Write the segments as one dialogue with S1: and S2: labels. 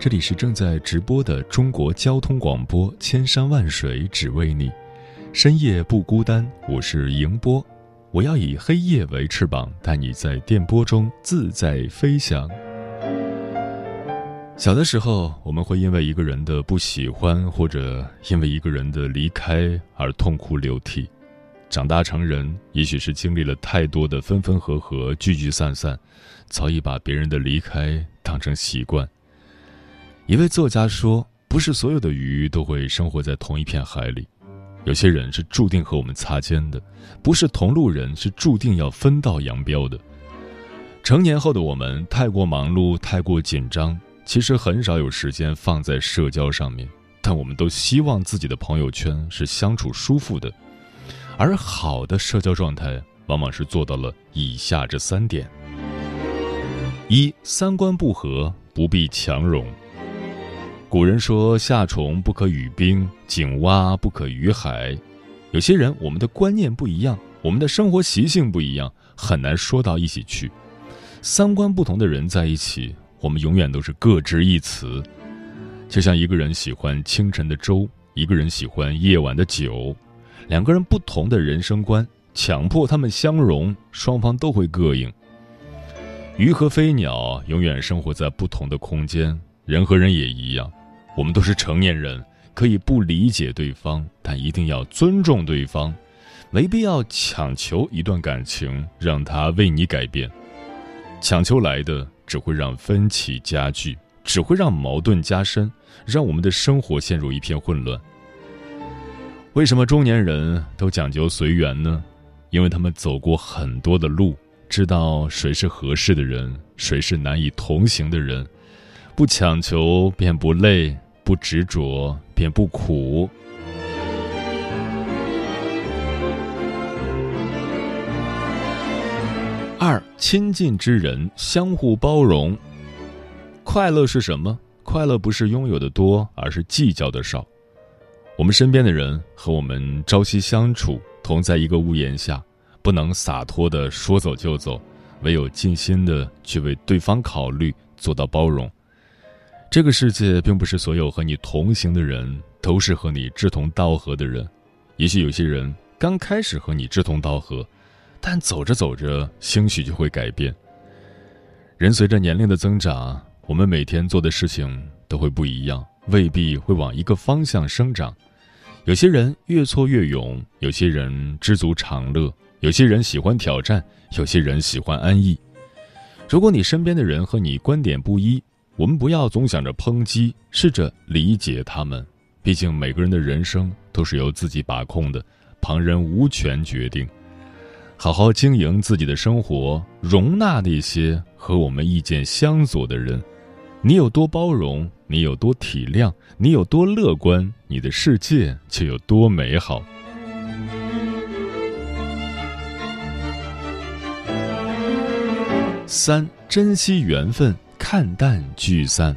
S1: 这里是正在直播的中国交通广播，千山万水只为你，深夜不孤单。我是迎波，我要以黑夜为翅膀，带你在电波中自在飞翔。小的时候，我们会因为一个人的不喜欢，或者因为一个人的离开而痛哭流涕。长大成人，也许是经历了太多的分分合合、聚聚散散，早已把别人的离开当成习惯。一位作家说：“不是所有的鱼都会生活在同一片海里，有些人是注定和我们擦肩的，不是同路人是注定要分道扬镳的。”成年后的我们太过忙碌，太过紧张，其实很少有时间放在社交上面。但我们都希望自己的朋友圈是相处舒服的，而好的社交状态往往是做到了以下这三点：一、三观不合不必强融。古人说：“夏虫不可语冰，井蛙不可语海。”有些人，我们的观念不一样，我们的生活习性不一样，很难说到一起去。三观不同的人在一起，我们永远都是各执一词。就像一个人喜欢清晨的粥，一个人喜欢夜晚的酒，两个人不同的人生观，强迫他们相融，双方都会膈应。鱼和飞鸟永远生活在不同的空间，人和人也一样。我们都是成年人，可以不理解对方，但一定要尊重对方，没必要强求一段感情让他为你改变。强求来的只会让分歧加剧，只会让矛盾加深，让我们的生活陷入一片混乱。为什么中年人都讲究随缘呢？因为他们走过很多的路，知道谁是合适的人，谁是难以同行的人，不强求便不累。不执着便不苦。二，亲近之人相互包容。快乐是什么？快乐不是拥有的多，而是计较的少。我们身边的人和我们朝夕相处，同在一个屋檐下，不能洒脱的说走就走，唯有尽心的去为对方考虑，做到包容。这个世界并不是所有和你同行的人都是和你志同道合的人，也许有些人刚开始和你志同道合，但走着走着兴许就会改变。人随着年龄的增长，我们每天做的事情都会不一样，未必会往一个方向生长。有些人越挫越勇，有些人知足常乐，有些人喜欢挑战，有些人喜欢安逸。如果你身边的人和你观点不一，我们不要总想着抨击，试着理解他们。毕竟每个人的人生都是由自己把控的，旁人无权决定。好好经营自己的生活，容纳那些和我们意见相左的人。你有多包容，你有多体谅，你有多乐观，你的世界就有多美好。三，珍惜缘分。看淡聚散，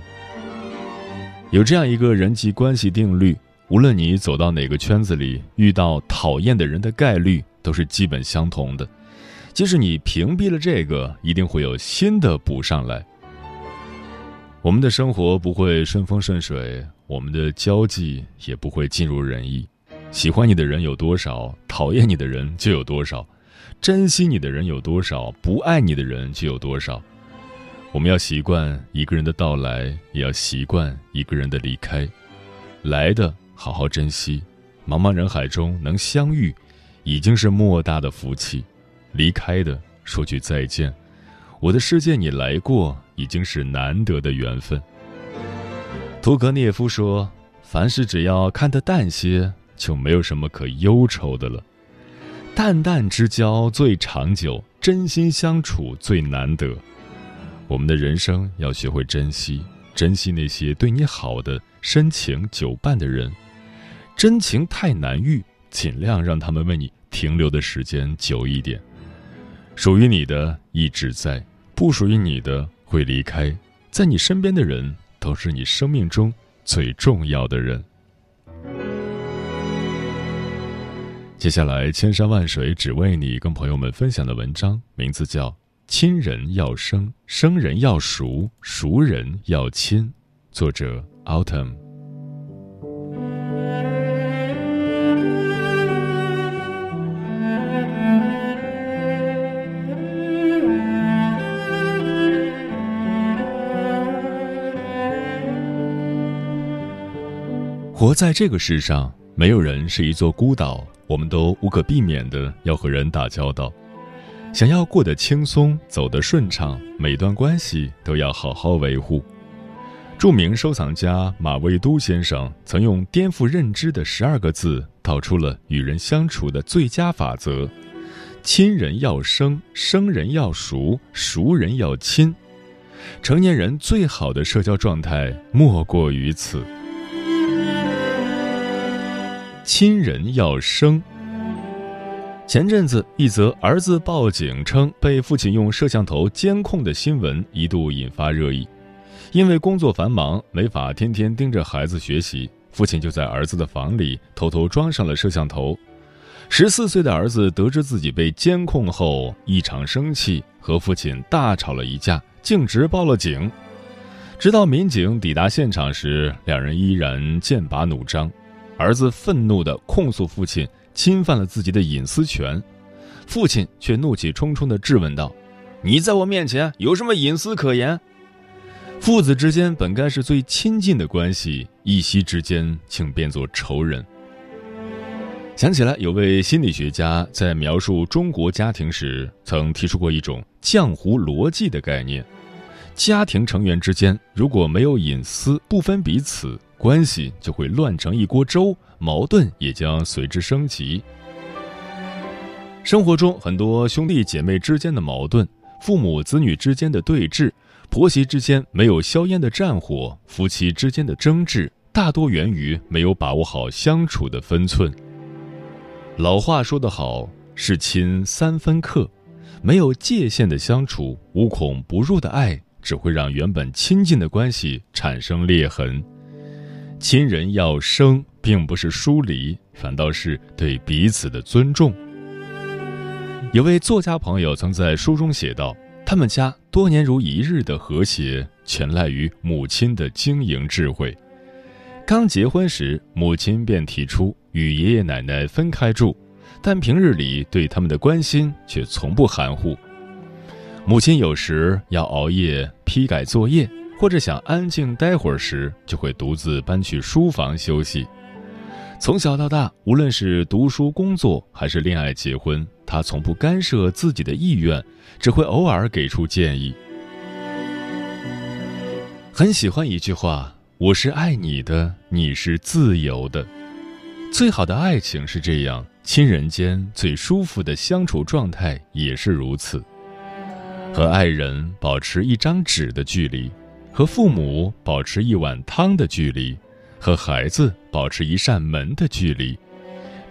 S1: 有这样一个人际关系定律：无论你走到哪个圈子里，遇到讨厌的人的概率都是基本相同的。即使你屏蔽了这个，一定会有新的补上来。我们的生活不会顺风顺水，我们的交际也不会尽如人意。喜欢你的人有多少，讨厌你的人就有多少；珍惜你的人有多少，不爱你的人就有多少。我们要习惯一个人的到来，也要习惯一个人的离开。来的好好珍惜，茫茫人海中能相遇，已经是莫大的福气；离开的说句再见，我的世界你来过，已经是难得的缘分。屠格涅夫说：“凡事只要看得淡些，就没有什么可忧愁的了。淡淡之交最长久，真心相处最难得。”我们的人生要学会珍惜，珍惜那些对你好的、深情久伴的人。真情太难遇，尽量让他们为你停留的时间久一点。属于你的一直在，不属于你的会离开。在你身边的人，都是你生命中最重要的人。接下来，千山万水只为你，跟朋友们分享的文章名字叫。亲人要生，生人要熟，熟人要亲。作者：Autumn。活在这个世上，没有人是一座孤岛，我们都无可避免的要和人打交道。想要过得轻松，走得顺畅，每段关系都要好好维护。著名收藏家马未都先生曾用颠覆认知的十二个字，道出了与人相处的最佳法则：亲人要生，生人要熟，熟人要亲。成年人最好的社交状态莫过于此。亲人要生。前阵子，一则儿子报警称被父亲用摄像头监控的新闻一度引发热议。因为工作繁忙，没法天天盯着孩子学习，父亲就在儿子的房里偷偷装上了摄像头。十四岁的儿子得知自己被监控后，异常生气，和父亲大吵了一架，径直报了警。直到民警抵达现场时，两人依然剑拔弩张。儿子愤怒地控诉父亲。侵犯了自己的隐私权，父亲却怒气冲冲地质问道：“你在我面前有什么隐私可言？”父子之间本该是最亲近的关系，一夕之间竟变作仇人。想起来，有位心理学家在描述中国家庭时，曾提出过一种浆糊逻辑的概念：家庭成员之间如果没有隐私，不分彼此。关系就会乱成一锅粥，矛盾也将随之升级。生活中很多兄弟姐妹之间的矛盾，父母子女之间的对峙，婆媳之间没有硝烟的战火，夫妻之间的争执，大多源于没有把握好相处的分寸。老话说得好，是亲三分客，没有界限的相处，无孔不入的爱，只会让原本亲近的关系产生裂痕。亲人要生，并不是疏离，反倒是对彼此的尊重。有位作家朋友曾在书中写道：“他们家多年如一日的和谐，全赖于母亲的经营智慧。刚结婚时，母亲便提出与爷爷奶奶分开住，但平日里对他们的关心却从不含糊。母亲有时要熬夜批改作业。”或者想安静待会儿时，就会独自搬去书房休息。从小到大，无论是读书、工作还是恋爱、结婚，他从不干涉自己的意愿，只会偶尔给出建议。很喜欢一句话：“我是爱你的，你是自由的。”最好的爱情是这样，亲人间最舒服的相处状态也是如此。和爱人保持一张纸的距离。和父母保持一碗汤的距离，和孩子保持一扇门的距离。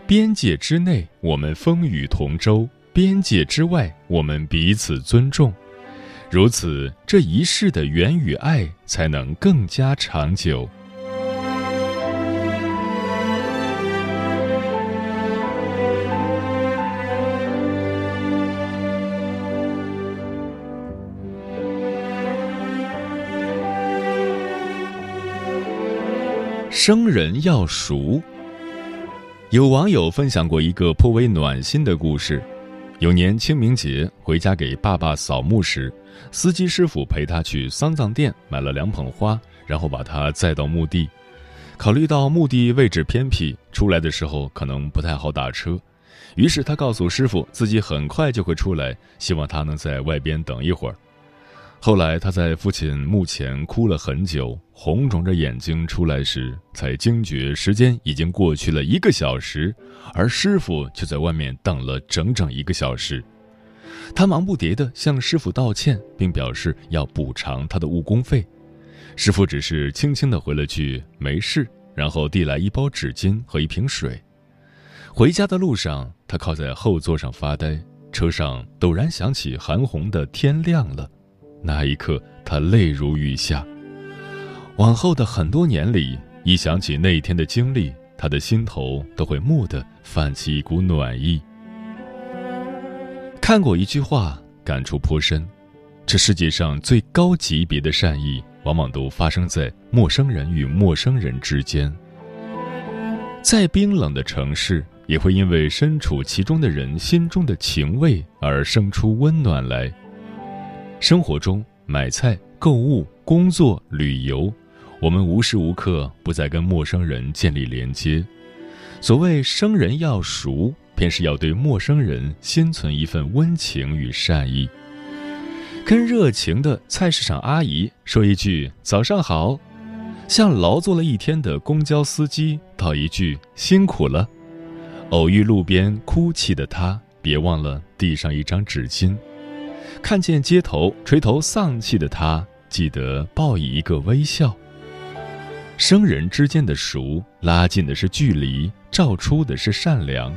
S1: 边界之内，我们风雨同舟；边界之外，我们彼此尊重。如此，这一世的缘与爱才能更加长久。生人要熟。有网友分享过一个颇为暖心的故事：有年清明节回家给爸爸扫墓时，司机师傅陪他去丧葬店买了两捧花，然后把他载到墓地。考虑到墓地位置偏僻，出来的时候可能不太好打车，于是他告诉师傅自己很快就会出来，希望他能在外边等一会儿。后来他在父亲墓前哭了很久，红肿着眼睛出来时，才惊觉时间已经过去了一个小时，而师傅却在外面等了整整一个小时。他忙不迭地向师傅道歉，并表示要补偿他的误工费。师傅只是轻轻地回了句“没事”，然后递来一包纸巾和一瓶水。回家的路上，他靠在后座上发呆，车上陡然响起韩红的《天亮了》。那一刻，他泪如雨下。往后的很多年里，一想起那一天的经历，他的心头都会蓦地泛起一股暖意。看过一句话，感触颇深：这世界上最高级别的善意，往往都发生在陌生人与陌生人之间。再冰冷的城市，也会因为身处其中的人心中的情味而生出温暖来。生活中，买菜、购物、工作、旅游，我们无时无刻不在跟陌生人建立连接。所谓生人要熟，便是要对陌生人心存一份温情与善意。跟热情的菜市场阿姨说一句“早上好”，向劳作了一天的公交司机道一句“辛苦了”。偶遇路边哭泣的他，别忘了递上一张纸巾。看见街头垂头丧气的他，记得报以一个微笑。生人之间的熟，拉近的是距离，照出的是善良。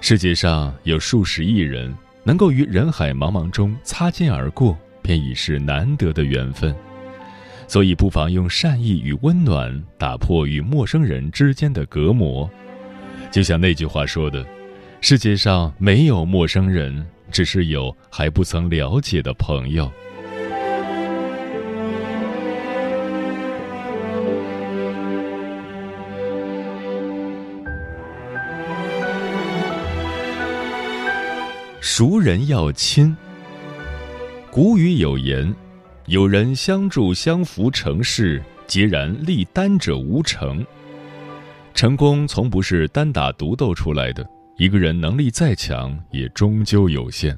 S1: 世界上有数十亿人，能够于人海茫茫中擦肩而过，便已是难得的缘分。所以，不妨用善意与温暖打破与陌生人之间的隔膜。就像那句话说的：“世界上没有陌生人。”只是有还不曾了解的朋友。熟人要亲。古语有言：“有人相助相扶成事，孑然立单者无成。”成功从不是单打独斗出来的。一个人能力再强，也终究有限。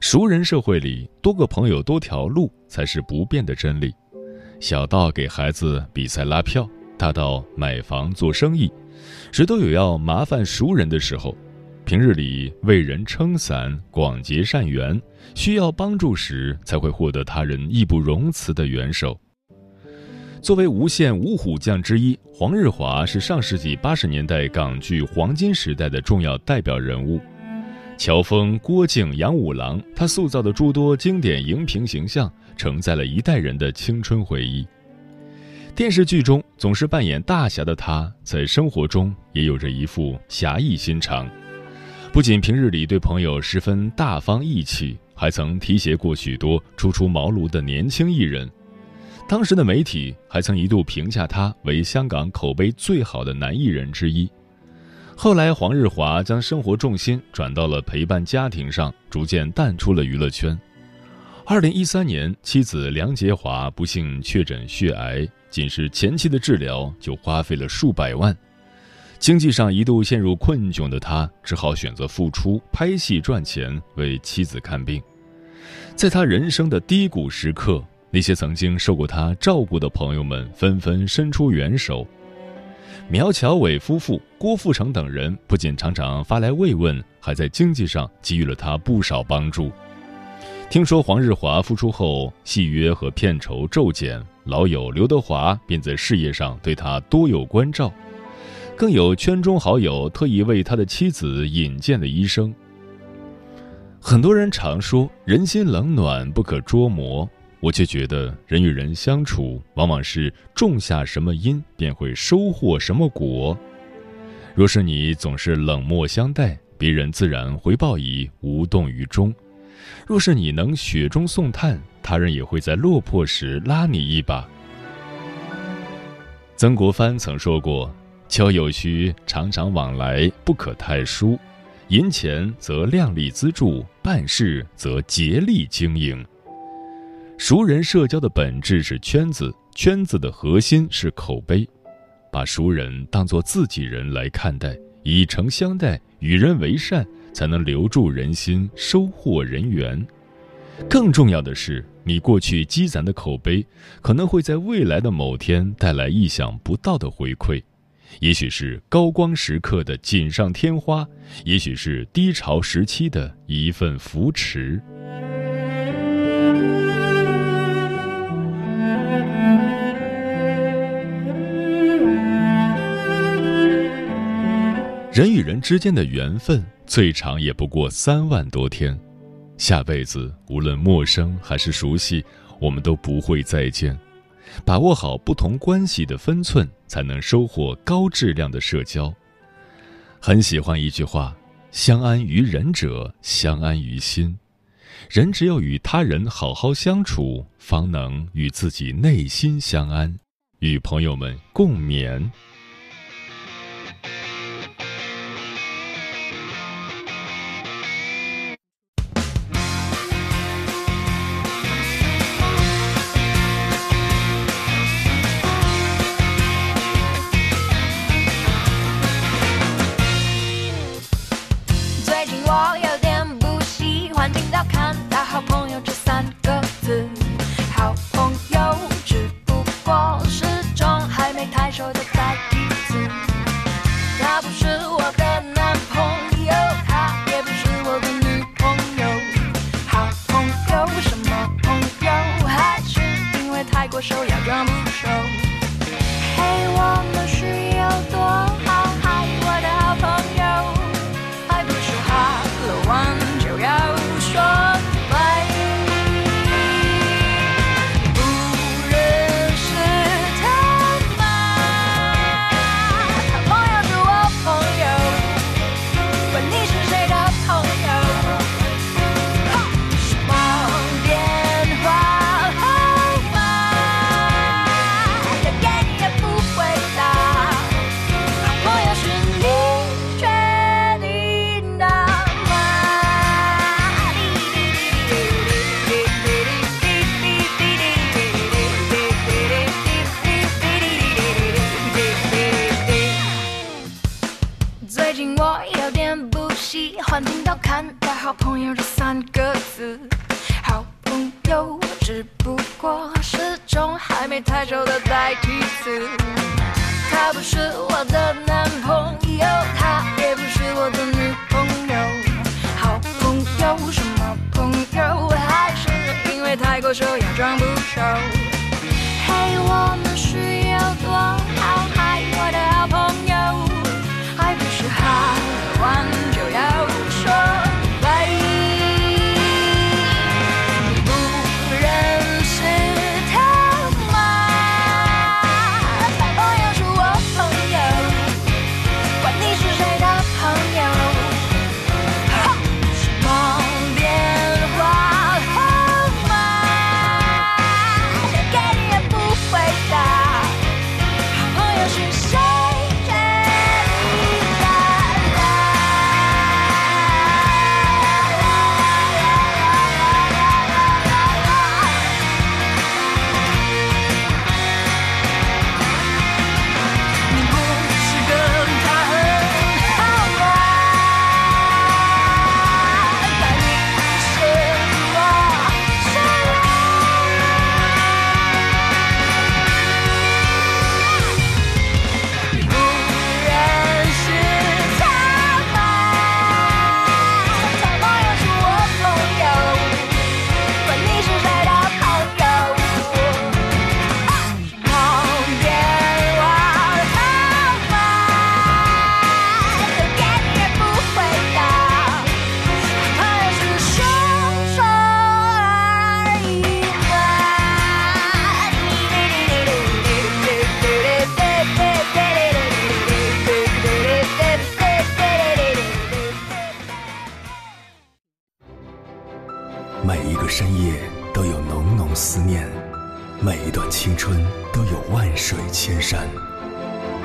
S1: 熟人社会里，多个朋友多条路才是不变的真理。小到给孩子比赛拉票，大到买房做生意，谁都有要麻烦熟人的时候。平日里为人撑伞，广结善缘，需要帮助时才会获得他人义不容辞的援手。作为无线五虎将之一，黄日华是上世纪八十年代港剧黄金时代的重要代表人物。乔峰、郭靖、杨五郎，他塑造的诸多经典荧屏形象，承载了一代人的青春回忆。电视剧中总是扮演大侠的他，在生活中也有着一副侠义心肠。不仅平日里对朋友十分大方义气，还曾提携过许多初出茅庐的年轻艺人。当时的媒体还曾一度评价他为香港口碑最好的男艺人之一。后来，黄日华将生活重心转到了陪伴家庭上，逐渐淡出了娱乐圈。二零一三年，妻子梁洁华不幸确诊血癌，仅是前期的治疗就花费了数百万，经济上一度陷入困窘的他，只好选择复出拍戏赚钱，为妻子看病。在他人生的低谷时刻。那些曾经受过他照顾的朋友们纷纷伸出援手，苗侨伟夫妇、郭富城等人不仅常常发来慰问，还在经济上给予了他不少帮助。听说黄日华复出后，戏约和片酬骤减，老友刘德华便在事业上对他多有关照，更有圈中好友特意为他的妻子引荐了医生。很多人常说人心冷暖不可捉摸。我却觉得，人与人相处，往往是种下什么因，便会收获什么果。若是你总是冷漠相待，别人自然回报以无动于衷；若是你能雪中送炭，他人也会在落魄时拉你一把。曾国藩曾说过：“交友须常常往来，不可太疏；
S2: 银钱则量力资助，办事则竭力经营。熟人社交的本质是圈子，圈子的核心是口碑。把熟人当作自己人来看待，以诚相待，与人为善，才能留住人心，收获人缘。更重要的是，你过去积攒的口碑，可能会在未来的某天带来意想不到的回馈。也许是高光时刻的锦上添花，也许是低潮时期的一份扶持。人与人之间的缘分，最长也不过三万多天，下辈子无论陌生还是熟悉，我们都不会再见。把握好不同关系的分寸，才能收获高质量的社交。很喜欢一句话：“相安于人者，相安于心。”人只有与他人好好相处，方能与自己内心相安。与朋友们共勉。wall, yeah.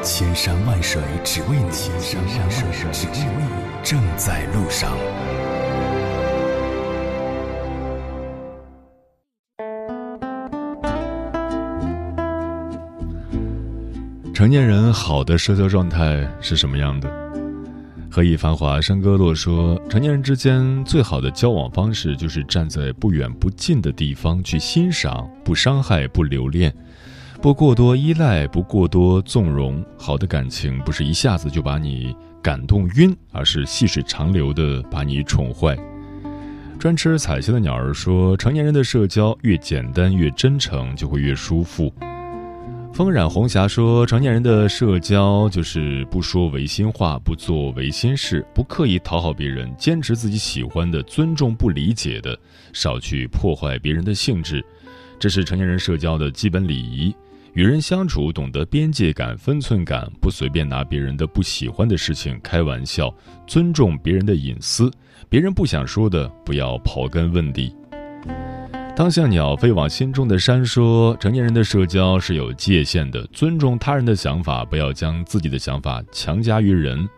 S3: 千山万水只为你，千山万水只为你，正在路上。
S1: 成年人好的社交状态是什么样的？何以繁华山歌落说，成年人之间最好的交往方式就是站在不远不近的地方去欣赏，不伤害，不留恋。不过多依赖，不过多纵容。好的感情不是一下子就把你感动晕，而是细水长流的把你宠坏。专吃彩星的鸟儿说：“成年人的社交越简单越真诚，就会越舒服。”风染红霞说：“成年人的社交就是不说违心话，不做违心事，不刻意讨好别人，坚持自己喜欢的，尊重不理解的，少去破坏别人的兴致，这是成年人社交的基本礼仪。”与人相处，懂得边界感、分寸感，不随便拿别人的不喜欢的事情开玩笑，尊重别人的隐私，别人不想说的不要刨根问底。当像鸟飞往心中的山说，成年人的社交是有界限的，尊重他人的想法，不要将自己的想法强加于人。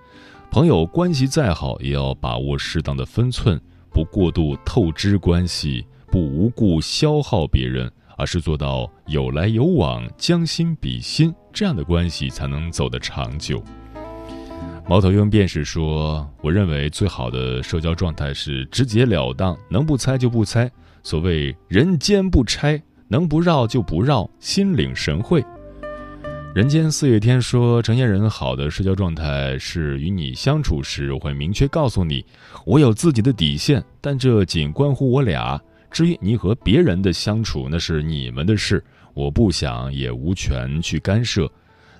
S1: 朋友关系再好，也要把握适当的分寸，不过度透支关系，不无故消耗别人。而是做到有来有往、将心比心，这样的关系才能走得长久。猫头鹰便是说：“我认为最好的社交状态是直截了当，能不猜就不猜。所谓人间不拆，能不绕就不绕，心领神会。”人间四月天说：“成年人好的社交状态是与你相处时，我会明确告诉你，我有自己的底线，但这仅关乎我俩。”至于你和别人的相处，那是你们的事，我不想也无权去干涉。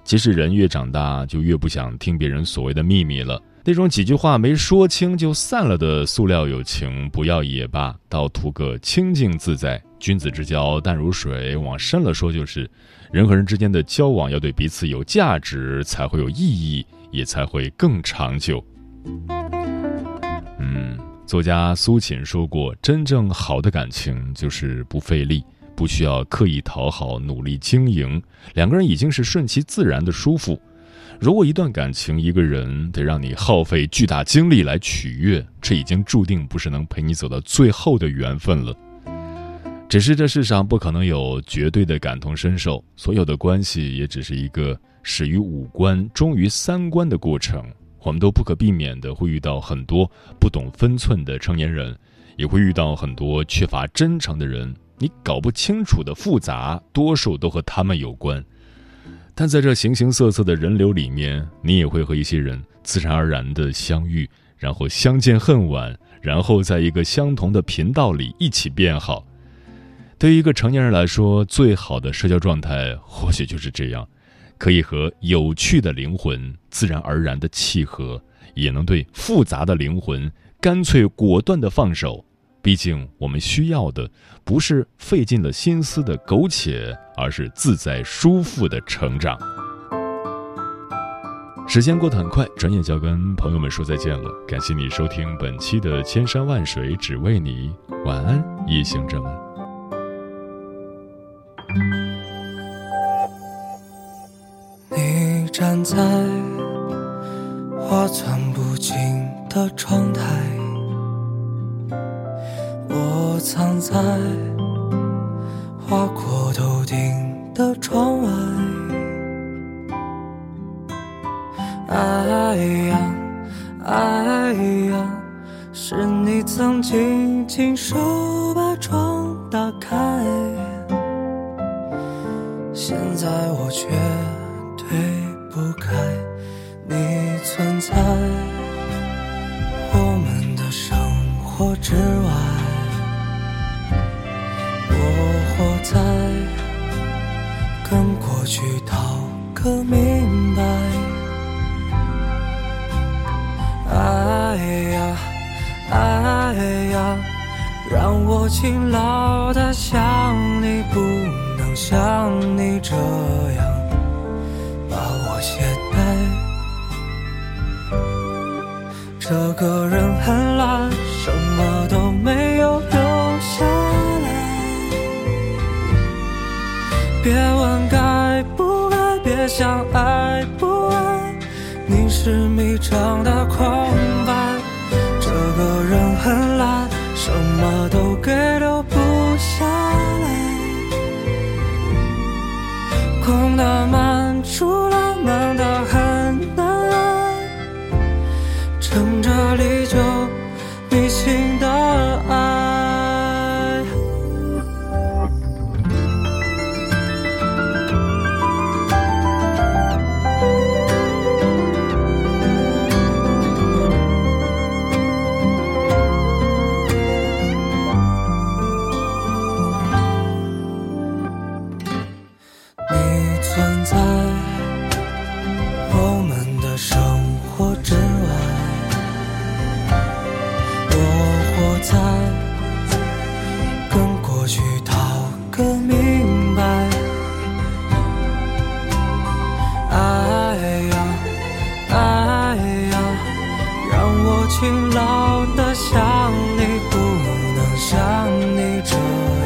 S1: 其实人越长大，就越不想听别人所谓的秘密了。那种几句话没说清就散了的塑料友情，不要也罢，倒图个清静自在。君子之交淡如水，往深了说就是，人和人之间的交往要对彼此有价值，才会有意义，也才会更长久。作家苏秦说过：“真正好的感情就是不费力，不需要刻意讨好，努力经营，两个人已经是顺其自然的舒服。如果一段感情，一个人得让你耗费巨大精力来取悦，这已经注定不是能陪你走到最后的缘分了。只是这世上不可能有绝对的感同身受，所有的关系也只是一个始于五官，终于三观的过程。”我们都不可避免的会遇到很多不懂分寸的成年人，也会遇到很多缺乏真诚的人。你搞不清楚的复杂，多数都和他们有关。但在这形形色色的人流里面，你也会和一些人自然而然的相遇，然后相见恨晚，然后在一个相同的频道里一起变好。对于一个成年人来说，最好的社交状态或许就是这样。可以和有趣的灵魂自然而然的契合，也能对复杂的灵魂干脆果断的放手。毕竟，我们需要的不是费尽了心思的苟且，而是自在舒服的成长。时间过得很快，转眼就要跟朋友们说再见了。感谢你收听本期的《千山万水只为你》，晚安，夜行者们。
S4: 在我钻不进的窗台，我藏在划过头顶的窗外。哎呀，哎呀，是你曾经亲手把窗打开，现在我却对。我们的生活之外，我活在跟过去讨个明白。哎呀，哎呀，让我勤劳的想你，不能像你这样。这个人很懒什么都没有留下来别问该不该别想爱不爱你是迷障的空白这个人很懒什么都给留不下。勤劳的像你不能像你这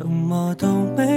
S4: 什么都没